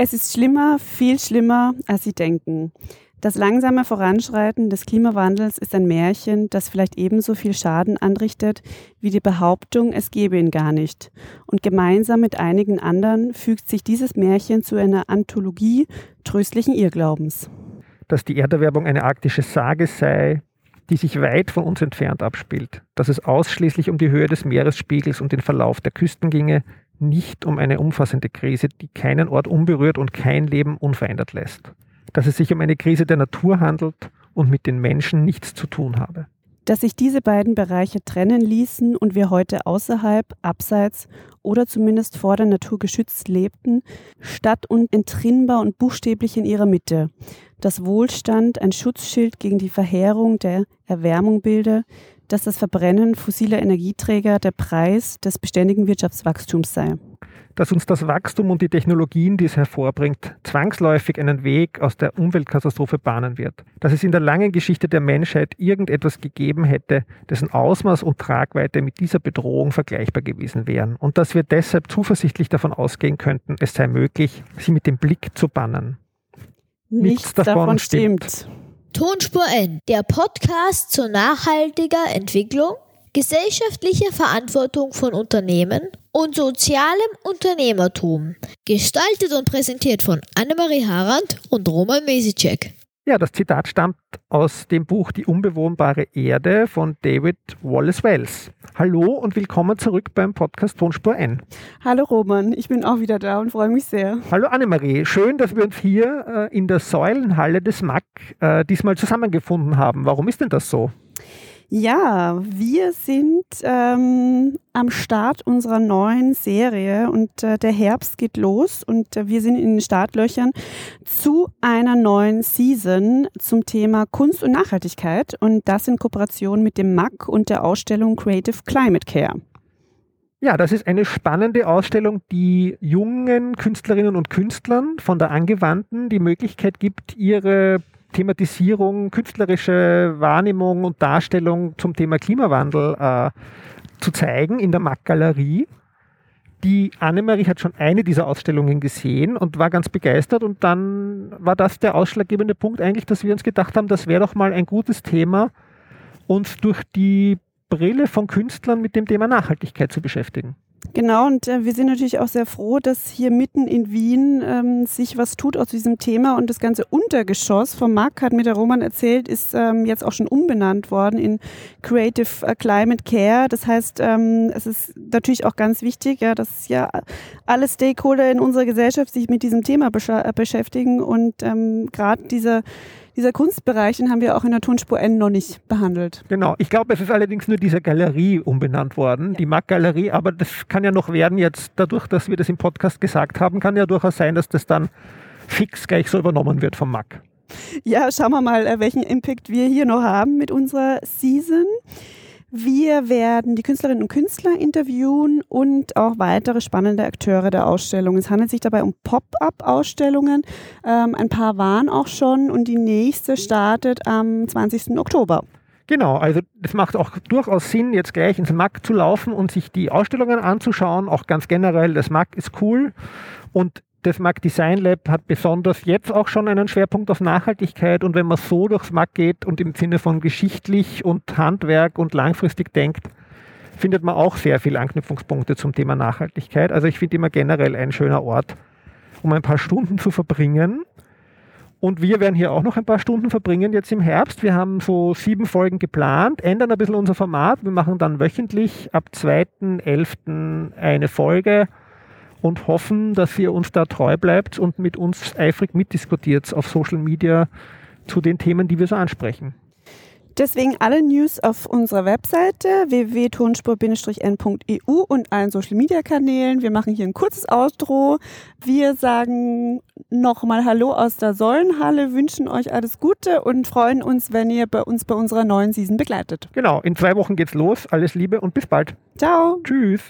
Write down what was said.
Es ist schlimmer, viel schlimmer, als Sie denken. Das langsame Voranschreiten des Klimawandels ist ein Märchen, das vielleicht ebenso viel Schaden anrichtet wie die Behauptung, es gebe ihn gar nicht. Und gemeinsam mit einigen anderen fügt sich dieses Märchen zu einer Anthologie tröstlichen Irrglaubens. Dass die Erderwärmung eine arktische Sage sei, die sich weit von uns entfernt abspielt, dass es ausschließlich um die Höhe des Meeresspiegels und den Verlauf der Küsten ginge, nicht um eine umfassende Krise, die keinen Ort unberührt und kein Leben unverändert lässt. Dass es sich um eine Krise der Natur handelt und mit den Menschen nichts zu tun habe. Dass sich diese beiden Bereiche trennen ließen und wir heute außerhalb, abseits oder zumindest vor der Natur geschützt lebten, statt und entrinnbar und buchstäblich in ihrer Mitte. Dass Wohlstand ein Schutzschild gegen die Verheerung der Erwärmung bilde, dass das Verbrennen fossiler Energieträger der Preis des beständigen Wirtschaftswachstums sei. Dass uns das Wachstum und die Technologien, die es hervorbringt, zwangsläufig einen Weg aus der Umweltkatastrophe bahnen wird. Dass es in der langen Geschichte der Menschheit irgendetwas gegeben hätte, dessen Ausmaß und Tragweite mit dieser Bedrohung vergleichbar gewesen wären. Und dass wir deshalb zuversichtlich davon ausgehen könnten, es sei möglich, sie mit dem Blick zu bannen. Nichts, Nichts davon, davon stimmt. stimmt. Tonspur N, der Podcast zur nachhaltiger Entwicklung, gesellschaftlicher Verantwortung von Unternehmen und sozialem Unternehmertum. Gestaltet und präsentiert von Annemarie Harand und Roman Mesicek. Ja, das Zitat stammt aus dem Buch Die unbewohnbare Erde von David Wallace Wells. Hallo und willkommen zurück beim Podcast Tonspur N. Hallo Roman, ich bin auch wieder da und freue mich sehr. Hallo Annemarie, schön, dass wir uns hier äh, in der Säulenhalle des MAC äh, diesmal zusammengefunden haben. Warum ist denn das so? Ja, wir sind ähm, am Start unserer neuen Serie und äh, der Herbst geht los und äh, wir sind in den Startlöchern zu einer neuen Season zum Thema Kunst und Nachhaltigkeit und das in Kooperation mit dem MAC und der Ausstellung Creative Climate Care. Ja, das ist eine spannende Ausstellung, die jungen Künstlerinnen und Künstlern von der Angewandten die Möglichkeit gibt, ihre Thematisierung, künstlerische Wahrnehmung und Darstellung zum Thema Klimawandel äh, zu zeigen in der Mack-Galerie. Die Annemarie hat schon eine dieser Ausstellungen gesehen und war ganz begeistert und dann war das der ausschlaggebende Punkt eigentlich, dass wir uns gedacht haben, das wäre doch mal ein gutes Thema, uns durch die Brille von Künstlern mit dem Thema Nachhaltigkeit zu beschäftigen. Genau, und äh, wir sind natürlich auch sehr froh, dass hier mitten in Wien ähm, sich was tut aus diesem Thema und das ganze Untergeschoss vom Marc hat mir der Roman erzählt, ist ähm, jetzt auch schon umbenannt worden in Creative äh, Climate Care. Das heißt, ähm, es ist natürlich auch ganz wichtig, ja, dass ja alle Stakeholder in unserer Gesellschaft sich mit diesem Thema besch äh, beschäftigen und ähm, gerade diese dieser Kunstbereich, den haben wir auch in der Tonspur N noch nicht behandelt. Genau. Ich glaube, es ist allerdings nur diese Galerie umbenannt worden, ja. die Mac-Galerie, aber das kann ja noch werden jetzt, dadurch, dass wir das im Podcast gesagt haben, kann ja durchaus sein, dass das dann fix gleich so übernommen wird vom Mac. Ja, schauen wir mal, äh, welchen Impact wir hier noch haben mit unserer Season. Wir werden die Künstlerinnen und Künstler interviewen und auch weitere spannende Akteure der Ausstellung. Es handelt sich dabei um Pop-up-Ausstellungen. Ähm, ein paar waren auch schon und die nächste startet am 20. Oktober. Genau, also es macht auch durchaus Sinn, jetzt gleich ins MAC zu laufen und sich die Ausstellungen anzuschauen. Auch ganz generell, das MAC ist cool. Und das MAC Design Lab hat besonders jetzt auch schon einen Schwerpunkt auf Nachhaltigkeit und wenn man so durchs MAC geht und im Sinne von geschichtlich und Handwerk und langfristig denkt, findet man auch sehr viele Anknüpfungspunkte zum Thema Nachhaltigkeit. Also ich finde immer generell ein schöner Ort, um ein paar Stunden zu verbringen. Und wir werden hier auch noch ein paar Stunden verbringen jetzt im Herbst. Wir haben so sieben Folgen geplant, ändern ein bisschen unser Format. Wir machen dann wöchentlich ab 2.11. eine Folge und hoffen, dass ihr uns da treu bleibt und mit uns eifrig mitdiskutiert auf Social Media zu den Themen, die wir so ansprechen. Deswegen alle News auf unserer Webseite www.tonspur-n.eu und allen Social Media Kanälen. Wir machen hier ein kurzes Outro. Wir sagen nochmal Hallo aus der Säulenhalle, wünschen euch alles Gute und freuen uns, wenn ihr bei uns bei unserer neuen Season begleitet. Genau, in zwei Wochen geht's los. Alles Liebe und bis bald. Ciao. Tschüss.